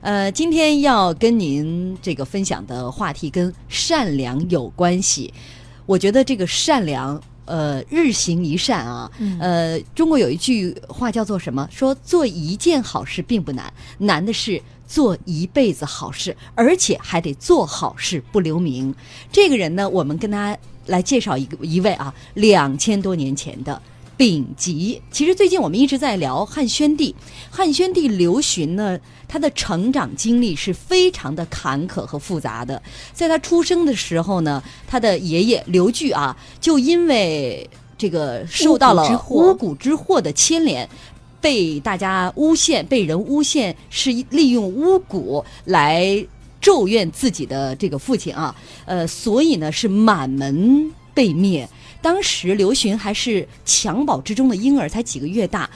呃，今天要跟您这个分享的话题跟善良有关系。我觉得这个善良，呃，日行一善啊。呃，中国有一句话叫做什么？说做一件好事并不难，难的是做一辈子好事，而且还得做好事不留名。这个人呢，我们跟大家来介绍一个一位啊，两千多年前的。丙吉，其实最近我们一直在聊汉宣帝。汉宣帝刘询呢，他的成长经历是非常的坎坷和复杂的。在他出生的时候呢，他的爷爷刘据啊，就因为这个受到了巫蛊之祸的牵连，被大家诬陷，被人诬陷是利用巫蛊来咒怨自己的这个父亲啊。呃，所以呢，是满门被灭。当时刘询还是襁褓之中的婴儿，才几个月大，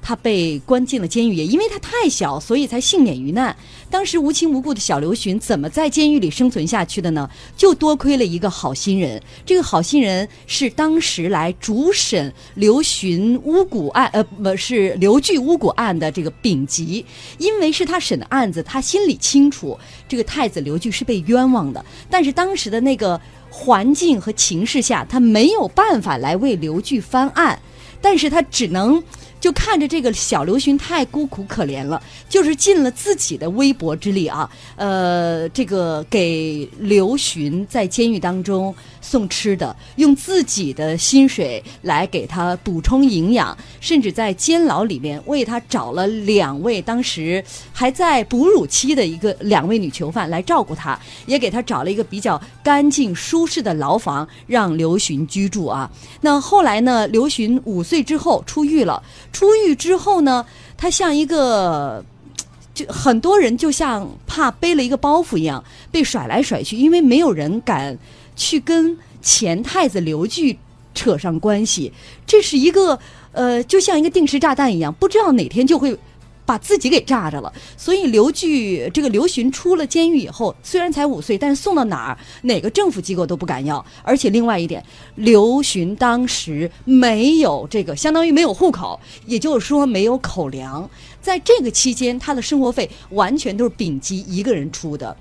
他被关进了监狱，也因为他太小，所以才幸免于难。当时无亲无故的小刘询怎么在监狱里生存下去的呢？就多亏了一个好心人，这个好心人是当时来主审刘询巫蛊案，呃，不是刘据巫蛊案的这个丙吉，因为是他审的案子，他心里清楚这个太子刘据是被冤枉的，但是当时的那个。环境和情势下，他没有办法来为刘据翻案，但是他只能。就看着这个小刘询太孤苦可怜了，就是尽了自己的微薄之力啊，呃，这个给刘询在监狱当中送吃的，用自己的薪水来给他补充营养，甚至在监牢里面为他找了两位当时还在哺乳期的一个两位女囚犯来照顾他，也给他找了一个比较干净舒适的牢房让刘询居住啊。那后来呢，刘询五岁之后出狱了。出狱之后呢，他像一个，就很多人就像怕背了一个包袱一样被甩来甩去，因为没有人敢去跟前太子刘据扯上关系。这是一个呃，就像一个定时炸弹一样，不知道哪天就会。把自己给炸着了，所以刘据这个刘询出了监狱以后，虽然才五岁，但是送到哪儿哪个政府机构都不敢要。而且另外一点，刘询当时没有这个，相当于没有户口，也就是说没有口粮。在这个期间，他的生活费完全都是丙吉一个人出的。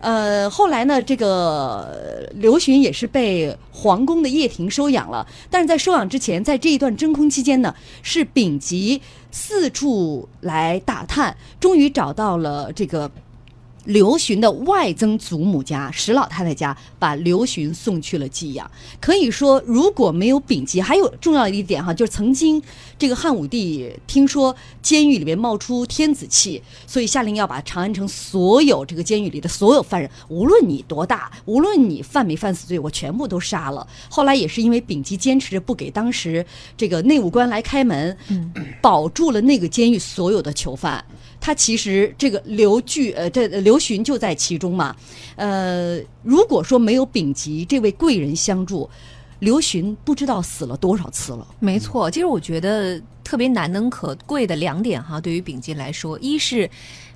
呃，后来呢，这个刘询也是被皇宫的掖庭收养了。但是在收养之前，在这一段真空期间呢，是丙吉四处来打探，终于找到了这个。刘询的外曾祖母家石老太太家，把刘询送去了寄养。可以说，如果没有丙吉，还有重要一点哈，就是曾经这个汉武帝听说监狱里面冒出天子气，所以下令要把长安城所有这个监狱里的所有犯人，无论你多大，无论你犯没犯死罪，我全部都杀了。后来也是因为丙吉坚持着不给当时这个内务官来开门，保住了那个监狱所有的囚犯。他其实这个刘据呃，这刘询就在其中嘛。呃，如果说没有丙吉这位贵人相助，刘询不知道死了多少次了。没错，其实我觉得特别难能可贵的两点哈，对于丙吉来说，一是，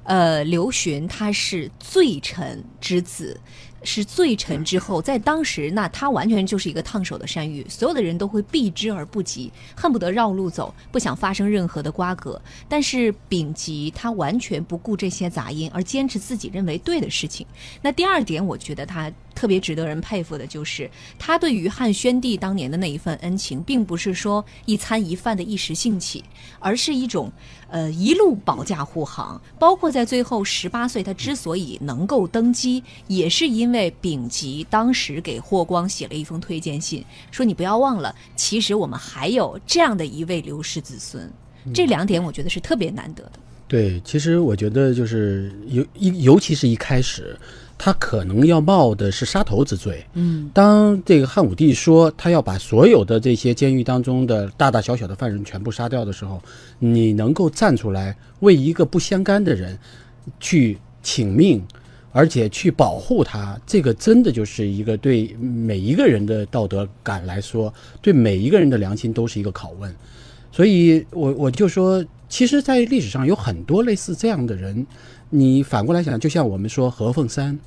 呃，刘询他是罪臣之子。是罪臣之后，在当时，那他完全就是一个烫手的山芋，所有的人都会避之而不及，恨不得绕路走，不想发生任何的瓜葛。但是丙吉他完全不顾这些杂音，而坚持自己认为对的事情。那第二点，我觉得他。特别值得人佩服的就是，他对于汉宣帝当年的那一份恩情，并不是说一餐一饭的一时兴起，而是一种，呃，一路保驾护航。包括在最后十八岁，他之所以能够登基，也是因为丙吉当时给霍光写了一封推荐信，说你不要忘了，其实我们还有这样的一位刘氏子孙。这两点我觉得是特别难得的。对，其实我觉得就是尤一，尤其是一开始。他可能要冒的是杀头之罪。嗯，当这个汉武帝说他要把所有的这些监狱当中的大大小小的犯人全部杀掉的时候，你能够站出来为一个不相干的人去请命，而且去保护他，这个真的就是一个对每一个人的道德感来说，对每一个人的良心都是一个拷问。所以，我我就说，其实，在历史上有很多类似这样的人。你反过来想，就像我们说何凤山，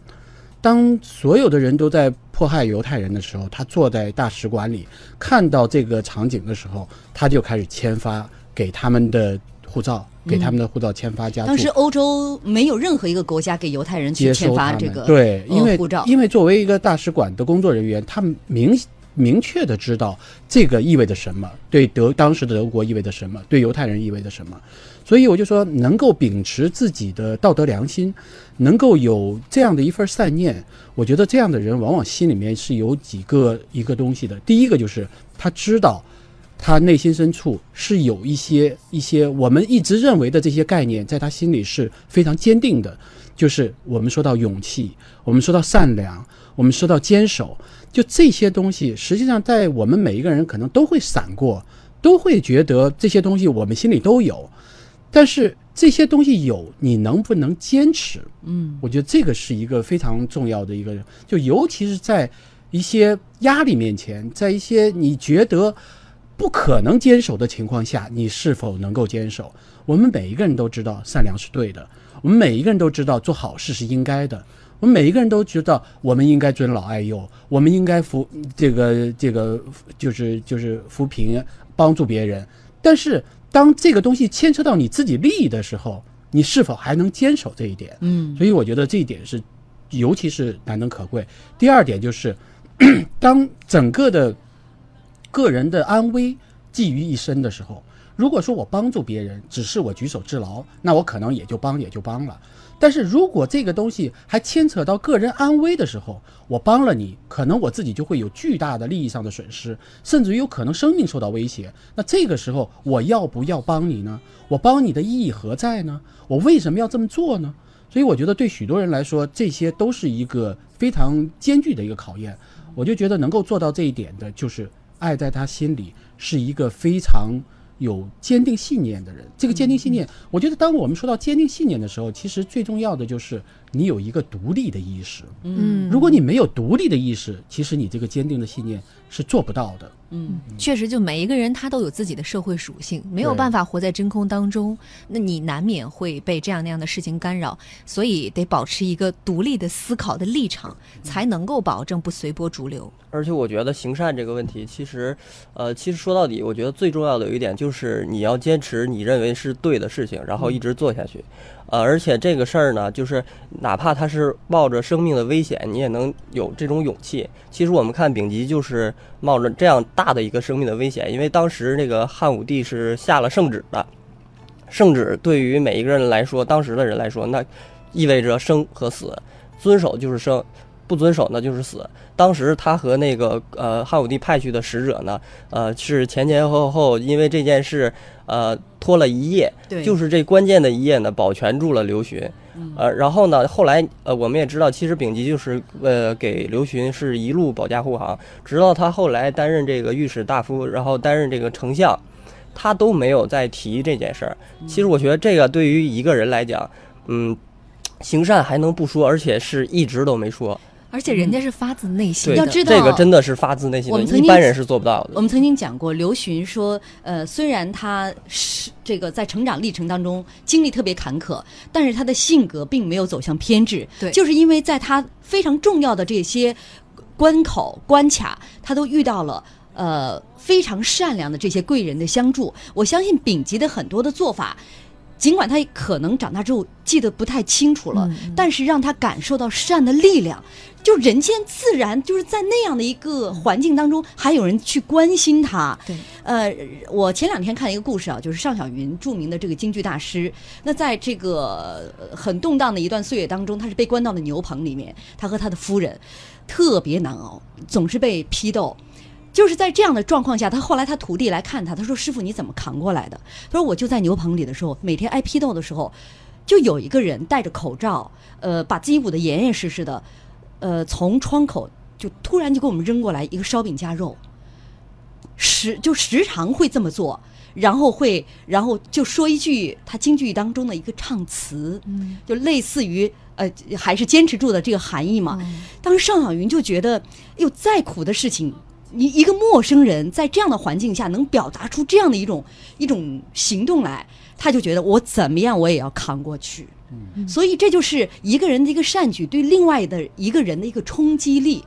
当所有的人都在迫害犹太人的时候，他坐在大使馆里看到这个场景的时候，他就开始签发给他们的护照，给他们的护照签发加注。当时欧洲没有任何一个国家给犹太人去签发这个对，因为呃护照。因为作为一个大使馆的工作人员，他们明明确的知道这个意味着什么，对德当时的德国意味着什么，对犹太人意味着什么。所以我就说，能够秉持自己的道德良心，能够有这样的一份善念，我觉得这样的人往往心里面是有几个一个东西的。第一个就是他知道。他内心深处是有一些一些我们一直认为的这些概念，在他心里是非常坚定的。就是我们说到勇气，我们说到善良，我们说到坚守，就这些东西，实际上在我们每一个人可能都会闪过，都会觉得这些东西我们心里都有。但是这些东西有，你能不能坚持？嗯，我觉得这个是一个非常重要的一个，就尤其是在一些压力面前，在一些你觉得。不可能坚守的情况下，你是否能够坚守？我们每一个人都知道善良是对的，我们每一个人都知道做好事是应该的，我们每一个人都知道我们应该尊老爱幼，我们应该扶这个这个就是就是扶贫帮助别人。但是当这个东西牵扯到你自己利益的时候，你是否还能坚守这一点？嗯，所以我觉得这一点是尤其是难能可贵。第二点就是 当整个的。个人的安危寄于一身的时候，如果说我帮助别人只是我举手之劳，那我可能也就帮也就帮了。但是如果这个东西还牵扯到个人安危的时候，我帮了你，可能我自己就会有巨大的利益上的损失，甚至有可能生命受到威胁。那这个时候我要不要帮你呢？我帮你的意义何在呢？我为什么要这么做呢？所以我觉得对许多人来说，这些都是一个非常艰巨的一个考验。我就觉得能够做到这一点的，就是。爱在他心里是一个非常有坚定信念的人。这个坚定信念，我觉得当我们说到坚定信念的时候，其实最重要的就是你有一个独立的意识。嗯，如果你没有独立的意识，其实你这个坚定的信念是做不到的。嗯，确实，就每一个人他都有自己的社会属性，没有办法活在真空当中，那你难免会被这样那样的事情干扰，所以得保持一个独立的思考的立场，才能够保证不随波逐流。而且我觉得行善这个问题，其实，呃，其实说到底，我觉得最重要的有一点就是你要坚持你认为是对的事情，然后一直做下去。呃，而且这个事儿呢，就是哪怕他是冒着生命的危险，你也能有这种勇气。其实我们看丙吉就是冒着这样大的一个生命的危险，因为当时那个汉武帝是下了圣旨的，圣旨对于每一个人来说，当时的人来说，那意味着生和死，遵守就是生，不遵守呢就是死。当时他和那个呃汉武帝派去的使者呢，呃是前前后后因为这件事。呃，拖了一夜，就是这关键的一夜呢，保全住了刘询。呃，然后呢，后来呃，我们也知道，其实丙吉就是呃给刘询是一路保驾护航，直到他后来担任这个御史大夫，然后担任这个丞相，他都没有再提这件事儿。其实我觉得这个对于一个人来讲，嗯，行善还能不说，而且是一直都没说。而且人家是发自内心，要知道这个真的是发自内心的，一般人是做不到的。我们曾经讲过，刘询说，呃，虽然他是这个在成长历程当中经历特别坎坷，但是他的性格并没有走向偏执，对，就是因为在他非常重要的这些关口关卡，他都遇到了呃非常善良的这些贵人的相助。我相信丙吉的很多的做法。尽管他可能长大之后记得不太清楚了，但是让他感受到善的力量，就人间自然就是在那样的一个环境当中，还有人去关心他。对，呃，我前两天看一个故事啊，就是尚小云，著名的这个京剧大师。那在这个很动荡的一段岁月当中，他是被关到了牛棚里面，他和他的夫人特别难熬，总是被批斗。就是在这样的状况下，他后来他徒弟来看他，他说：“师傅你怎么扛过来的？”他说：“我就在牛棚里的时候，每天挨批斗的时候，就有一个人戴着口罩，呃，把自己捂得严严实实的，呃，从窗口就突然就给我们扔过来一个烧饼夹肉，时就时常会这么做，然后会然后就说一句他京剧当中的一个唱词，嗯就类似于呃还是坚持住的这个含义嘛。当时尚小云就觉得，哟，再苦的事情。”你一个陌生人在这样的环境下能表达出这样的一种一种行动来，他就觉得我怎么样我也要扛过去。嗯，所以这就是一个人的一个善举对另外的一个人的一个冲击力。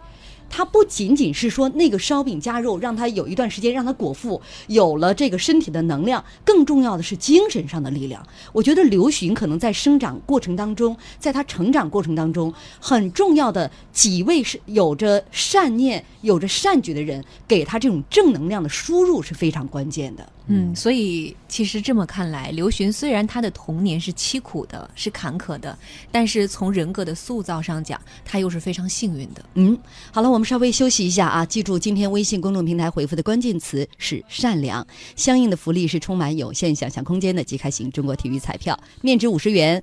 它不仅仅是说那个烧饼夹肉让他有一段时间让他果腹，有了这个身体的能量，更重要的是精神上的力量。我觉得刘询可能在生长过程当中，在他成长过程当中，很重要的几位是有着善念、有着善举的人，给他这种正能量的输入是非常关键的。嗯，所以其实这么看来，刘询虽然他的童年是凄苦的，是坎坷的，但是从人格的塑造上讲，他又是非常幸运的。嗯，好了，我们稍微休息一下啊，记住今天微信公众平台回复的关键词是善良，相应的福利是充满有限想象空间的即开型中国体育彩票，面值五十元。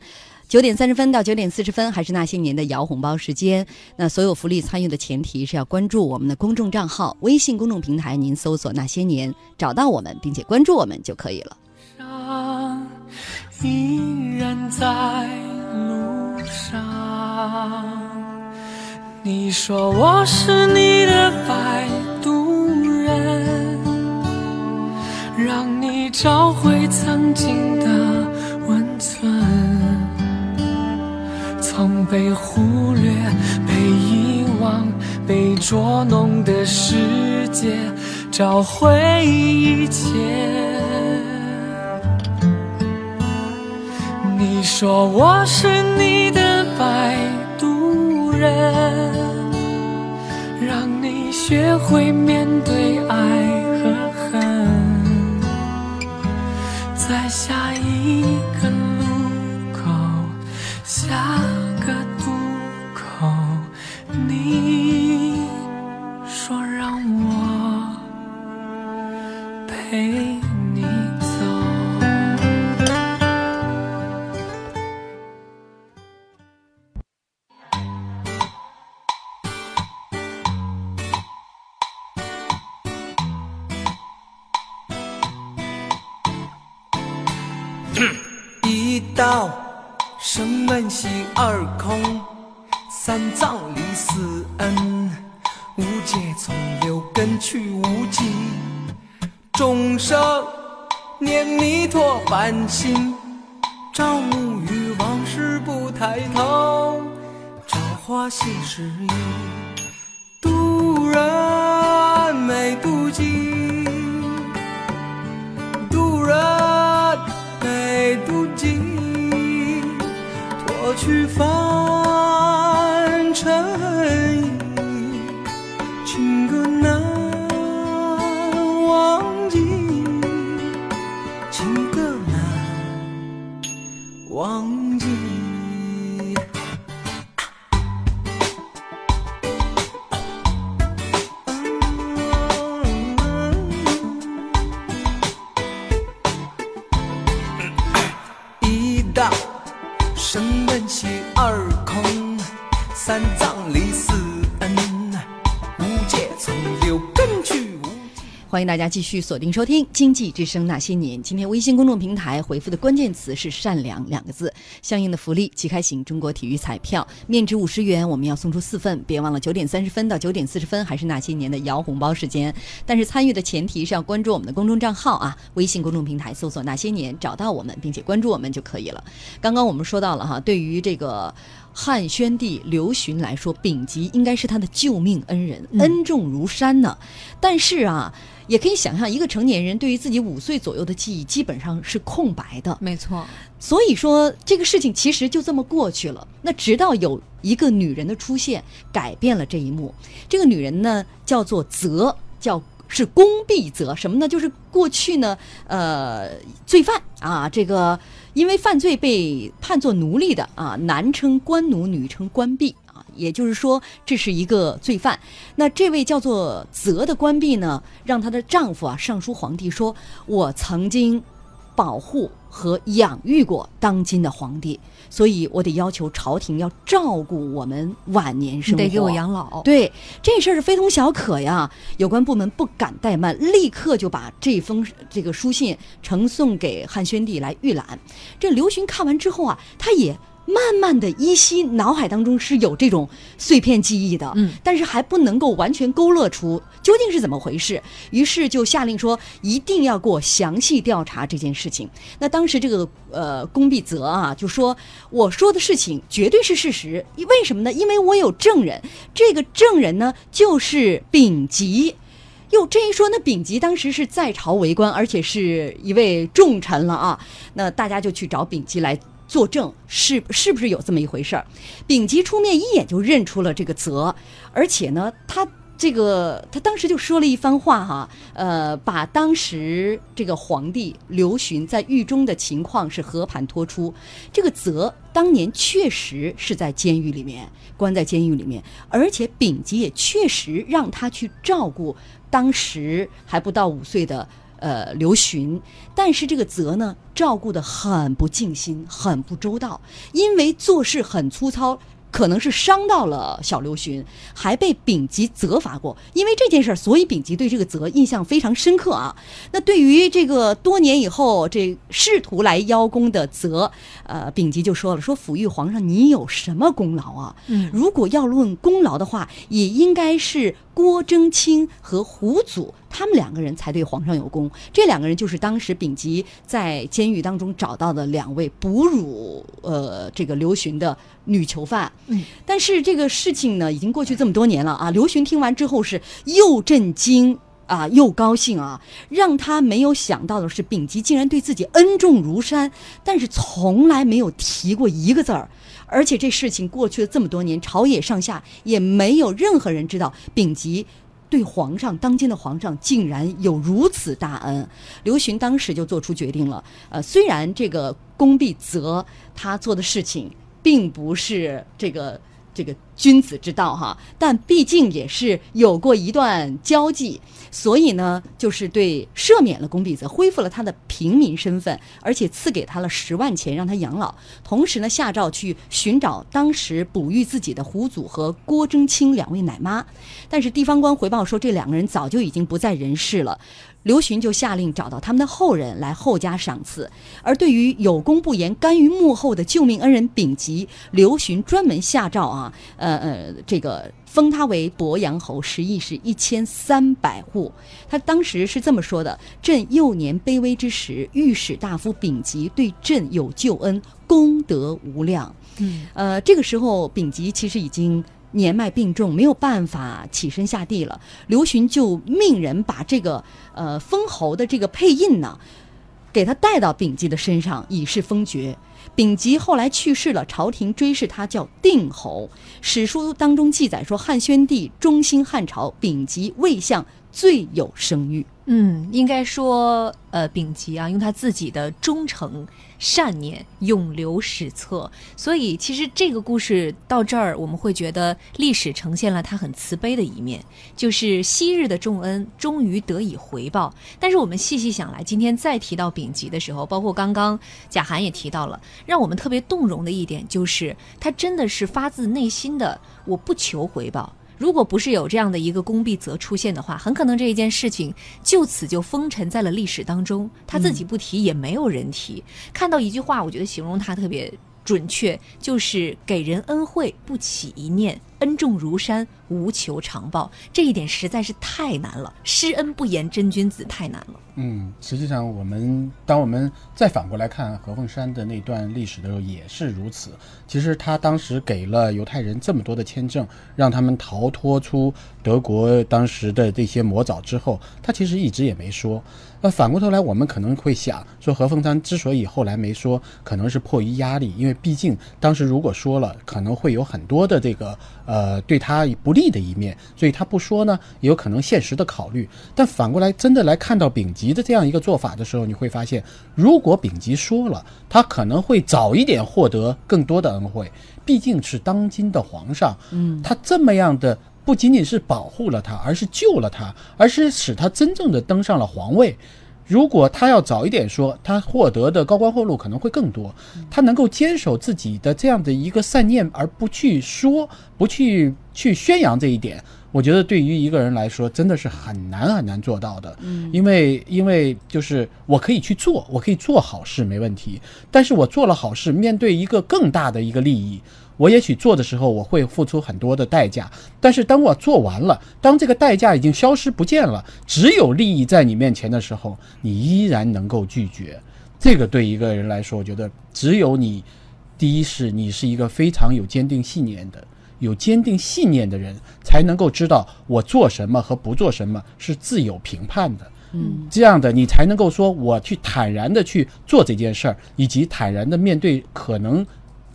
九点三十分到九点四十分，还是那些年的摇红包时间。那所有福利参与的前提是要关注我们的公众账号，微信公众平台，您搜索“那些年”，找到我们，并且关注我们就可以了。依然在路上，你说我是你的摆渡人，让你找回曾经的温存。从被忽略、被遗忘、被捉弄的世界，找回一切。你说我是你的摆渡人，让你学会面对爱道生闷心二空，三藏离四恩，无界从六根去无尽，众生念弥陀凡心，朝暮与往事不抬头，朝花夕拾遗，去放大家继续锁定收听《经济之声那些年》。今天微信公众平台回复的关键词是“善良”两个字，相应的福利即开型中国体育彩票，面值五十元，我们要送出四份。别忘了九点三十分到九点四十分还是那些年的摇红包时间。但是参与的前提是要关注我们的公众账号啊，微信公众平台搜索“那些年”，找到我们并且关注我们就可以了。刚刚我们说到了哈，对于这个汉宣帝刘询来说，丙吉应该是他的救命恩人，恩重如山呢。但是啊。也可以想象，一个成年人对于自己五岁左右的记忆基本上是空白的。没错，所以说这个事情其实就这么过去了。那直到有一个女人的出现，改变了这一幕。这个女人呢，叫做泽，叫是宫婢责。什么呢？就是过去呢，呃，罪犯啊，这个因为犯罪被判作奴隶的啊，男称官奴，女称官婢啊。也就是说，这是一个罪犯。那这位叫做责的官婢呢，让她的丈夫啊上书皇帝说：“我曾经保护和养育过当今的皇帝，所以我得要求朝廷要照顾我们晚年生活，得给我养老。”对，这事儿是非同小可呀。有关部门不敢怠慢，立刻就把这封这个书信呈送给汉宣帝来预览。这刘询看完之后啊，他也。慢慢的依稀脑海当中是有这种碎片记忆的，嗯，但是还不能够完全勾勒出究竟是怎么回事，于是就下令说一定要给我详细调查这件事情。那当时这个呃龚必泽啊就说我说的事情绝对是事实，为什么呢？因为我有证人，这个证人呢就是丙吉。哟，这一说，那丙吉当时是在朝为官，而且是一位重臣了啊。那大家就去找丙吉来作证，是是不是有这么一回事儿？丙吉出面一眼就认出了这个泽，而且呢，他这个他当时就说了一番话哈，呃，把当时这个皇帝刘询在狱中的情况是和盘托出。这个泽当年确实是在监狱里面关在监狱里面，而且丙吉也确实让他去照顾当时还不到五岁的呃刘询，但是这个泽呢照顾的很不尽心，很不周到，因为做事很粗糙。可能是伤到了小刘询，还被丙吉责罚过。因为这件事儿，所以丙吉对这个责印象非常深刻啊。那对于这个多年以后这试图来邀功的泽，呃，丙吉就说了：“说抚育皇上，你有什么功劳啊？嗯如果要论功劳的话，也应该是郭征卿和胡祖他们两个人才对皇上有功。这两个人就是当时丙吉在监狱当中找到的两位哺乳呃这个刘询的女囚犯。嗯，但是这个事情呢，已经过去这么多年了啊。刘询听完之后是又震惊。啊，又高兴啊！让他没有想到的是，丙吉竟然对自己恩重如山，但是从来没有提过一个字儿。而且这事情过去了这么多年，朝野上下也没有任何人知道丙吉对皇上当今的皇上竟然有如此大恩。刘询当时就做出决定了，呃，虽然这个宫必责他做的事情并不是这个这个君子之道哈，但毕竟也是有过一段交际，所以呢，就是对赦免了龚必泽，恢复了他的平民身份，而且赐给他了十万钱让他养老，同时呢，下诏去寻找当时哺育自己的胡祖和郭征卿两位奶妈，但是地方官回报说这两个人早就已经不在人世了。刘询就下令找到他们的后人来厚加赏赐，而对于有功不言、甘于幕后的救命恩人丙吉，刘询专门下诏啊，呃呃呃，这个封他为鄱阳侯，食邑是一千三百户。他当时是这么说的：“朕幼年卑微之时，御史大夫丙吉对朕有救恩，功德无量。”嗯，呃，这个时候丙吉其实已经年迈病重，没有办法起身下地了。刘询就命人把这个呃封侯的这个配印呢，给他带到丙吉的身上，以示封爵。丙吉后来去世了，朝廷追谥他叫定侯。史书当中记载说，汉宣帝中兴汉朝，丙吉魏相最有声誉。嗯，应该说，呃，丙吉啊，用他自己的忠诚、善念永留史册。所以，其实这个故事到这儿，我们会觉得历史呈现了他很慈悲的一面，就是昔日的重恩终于得以回报。但是，我们细细想来，今天再提到丙吉的时候，包括刚刚贾涵也提到了，让我们特别动容的一点就是，他真的是发自内心的，我不求回报。如果不是有这样的一个宫必泽出现的话，很可能这一件事情就此就封尘在了历史当中。他自己不提，也没有人提。看到一句话，我觉得形容他特别准确，就是给人恩惠不起一念，恩重如山，无求长报。这一点实在是太难了，施恩不言真君子太难了。嗯，实际上我们当我们再反过来看何凤山的那段历史的时候，也是如此。其实他当时给了犹太人这么多的签证，让他们逃脱出德国当时的这些魔爪之后，他其实一直也没说。那反过头来，我们可能会想说，何凤山之所以后来没说，可能是迫于压力，因为毕竟当时如果说了，可能会有很多的这个呃对他不利利的一面，所以他不说呢，也有可能现实的考虑。但反过来，真的来看到丙吉的这样一个做法的时候，你会发现，如果丙吉说了，他可能会早一点获得更多的恩惠，毕竟是当今的皇上，嗯，他这么样的。不仅仅是保护了他，而是救了他，而是使他真正的登上了皇位。如果他要早一点说，他获得的高官厚禄可能会更多。他能够坚守自己的这样的一个善念，而不去说，不去去宣扬这一点，我觉得对于一个人来说真的是很难很难做到的。嗯，因为因为就是我可以去做，我可以做好事没问题，但是我做了好事，面对一个更大的一个利益。我也许做的时候我会付出很多的代价，但是当我做完了，当这个代价已经消失不见了，只有利益在你面前的时候，你依然能够拒绝。这个对一个人来说，我觉得只有你，第一是你是一个非常有坚定信念的、有坚定信念的人，才能够知道我做什么和不做什么是自有评判的。嗯，这样的你才能够说我去坦然的去做这件事儿，以及坦然的面对可能。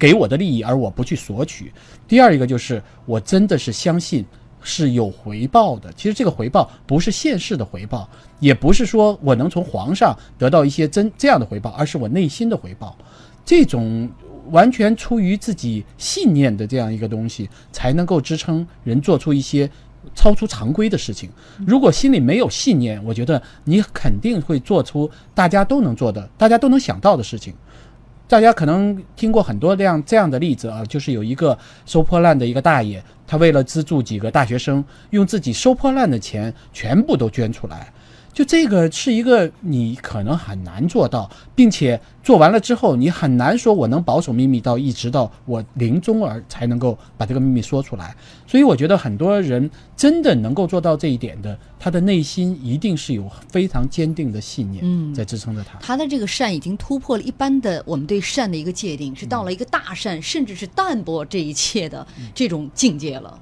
给我的利益，而我不去索取。第二一个就是，我真的是相信是有回报的。其实这个回报不是现世的回报，也不是说我能从皇上得到一些真这样的回报，而是我内心的回报。这种完全出于自己信念的这样一个东西，才能够支撑人做出一些超出常规的事情。如果心里没有信念，我觉得你肯定会做出大家都能做的、大家都能想到的事情。大家可能听过很多这样这样的例子啊，就是有一个收破烂的一个大爷，他为了资助几个大学生，用自己收破烂的钱全部都捐出来。就这个是一个你可能很难做到，并且做完了之后，你很难说我能保守秘密到一直到我临终而才能够把这个秘密说出来。所以我觉得很多人真的能够做到这一点的，他的内心一定是有非常坚定的信念在支撑着他。他的这个善已经突破了一般的我们对善的一个界定，是到了一个大善，甚至是淡泊这一切的这种境界了。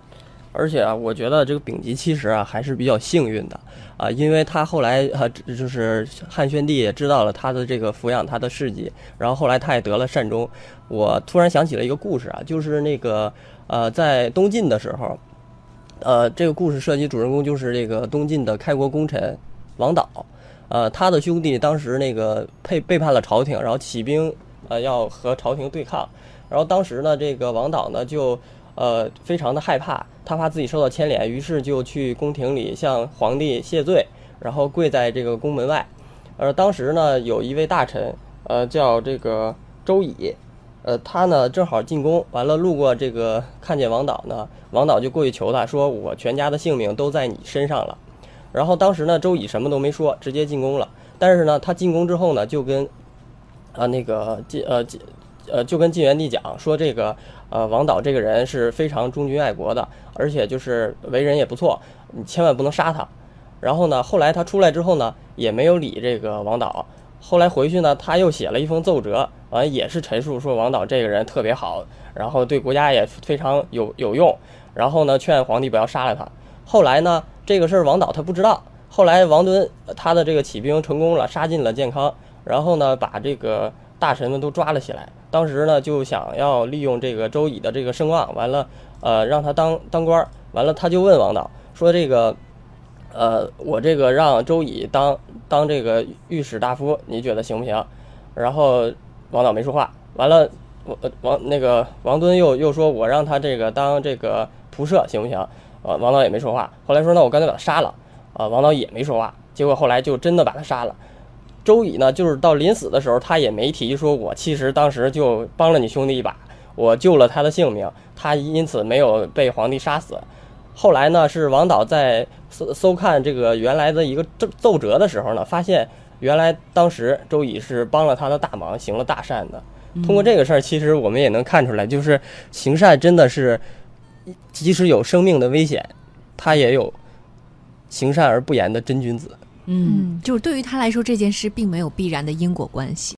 而且啊，我觉得这个丙吉其实啊还是比较幸运的啊，因为他后来啊就是汉宣帝也知道了他的这个抚养他的事迹，然后后来他也得了善终。我突然想起了一个故事啊，就是那个呃在东晋的时候，呃这个故事涉及主人公就是这个东晋的开国功臣王导，呃他的兄弟当时那个背背叛了朝廷，然后起兵呃要和朝廷对抗，然后当时呢这个王导呢就。呃，非常的害怕，他怕自己受到牵连，于是就去宫廷里向皇帝谢罪，然后跪在这个宫门外。而当时呢，有一位大臣，呃，叫这个周乙，呃，他呢正好进宫，完了路过这个，看见王导呢，王导就过去求他说：“我全家的性命都在你身上了。”然后当时呢，周乙什么都没说，直接进宫了。但是呢，他进宫之后呢，就跟啊那个进呃晋呃就跟晋元帝讲说这个。呃，王导这个人是非常忠君爱国的，而且就是为人也不错，你千万不能杀他。然后呢，后来他出来之后呢，也没有理这个王导。后来回去呢，他又写了一封奏折，完也是陈述说王导这个人特别好，然后对国家也非常有有用。然后呢，劝皇帝不要杀了他。后来呢，这个事儿王导他不知道。后来王敦他的这个起兵成功了，杀进了建康，然后呢，把这个大臣们都抓了起来。当时呢，就想要利用这个周乙的这个声望，完了，呃，让他当当官。完了，他就问王导说：“这个，呃，我这个让周乙当当这个御史大夫，你觉得行不行？”然后王导没说话。完了，王王那个王敦又又说：“我让他这个当这个仆射，行不行？”啊，王导也没说话。后来说：“那我干脆把他杀了。”啊，王导也没说话。结果后来就真的把他杀了。周乙呢，就是到临死的时候，他也没提说，我其实当时就帮了你兄弟一把，我救了他的性命，他因此没有被皇帝杀死。后来呢，是王导在搜搜看这个原来的一个奏奏折的时候呢，发现原来当时周乙是帮了他的大忙，行了大善的。通过这个事儿，其实我们也能看出来，就是行善真的是，即使有生命的危险，他也有行善而不言的真君子。嗯，就是对于他来说，这件事并没有必然的因果关系。